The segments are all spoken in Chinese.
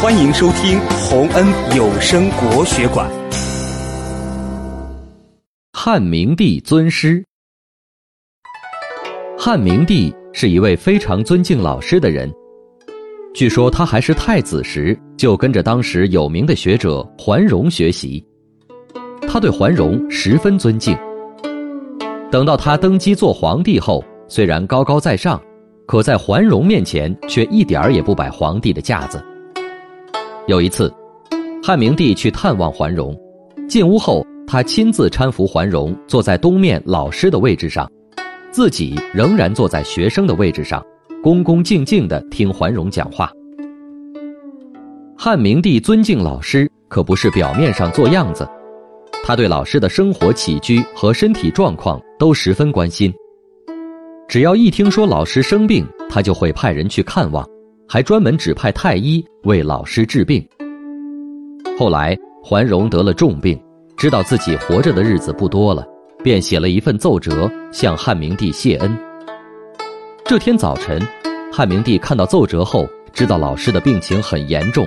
欢迎收听洪恩有声国学馆。汉明帝尊师。汉明帝是一位非常尊敬老师的人。据说他还是太子时，就跟着当时有名的学者桓荣学习。他对桓荣十分尊敬。等到他登基做皇帝后，虽然高高在上，可在桓荣面前却一点儿也不摆皇帝的架子。有一次，汉明帝去探望桓荣，进屋后，他亲自搀扶桓荣坐在东面老师的位置上，自己仍然坐在学生的位置上，恭恭敬敬地听桓荣讲话。汉明帝尊敬老师，可不是表面上做样子，他对老师的生活起居和身体状况都十分关心。只要一听说老师生病，他就会派人去看望。还专门指派太医为老师治病。后来桓荣得了重病，知道自己活着的日子不多了，便写了一份奏折向汉明帝谢恩。这天早晨，汉明帝看到奏折后，知道老师的病情很严重，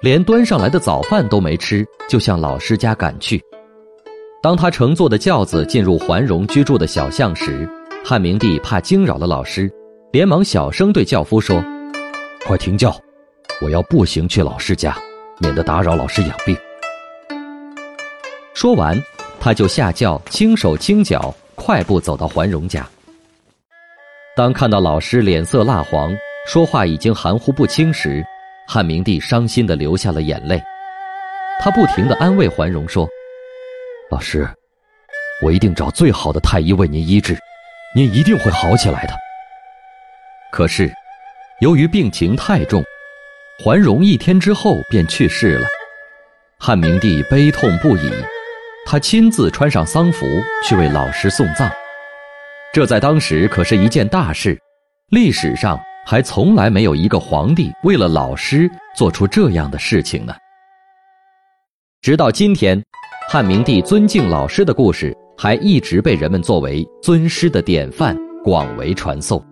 连端上来的早饭都没吃，就向老师家赶去。当他乘坐的轿子进入桓荣居住的小巷时，汉明帝怕惊扰了老师，连忙小声对轿夫说。快停轿！我要步行去老师家，免得打扰老师养病。说完，他就下轿，轻手轻脚，快步走到桓荣家。当看到老师脸色蜡黄，说话已经含糊不清时，汉明帝伤心的流下了眼泪。他不停的安慰桓荣说：“老师，我一定找最好的太医为您医治，您一定会好起来的。”可是。由于病情太重，桓荣一天之后便去世了。汉明帝悲痛不已，他亲自穿上丧服去为老师送葬。这在当时可是一件大事，历史上还从来没有一个皇帝为了老师做出这样的事情呢。直到今天，汉明帝尊敬老师的故事还一直被人们作为尊师的典范广为传颂。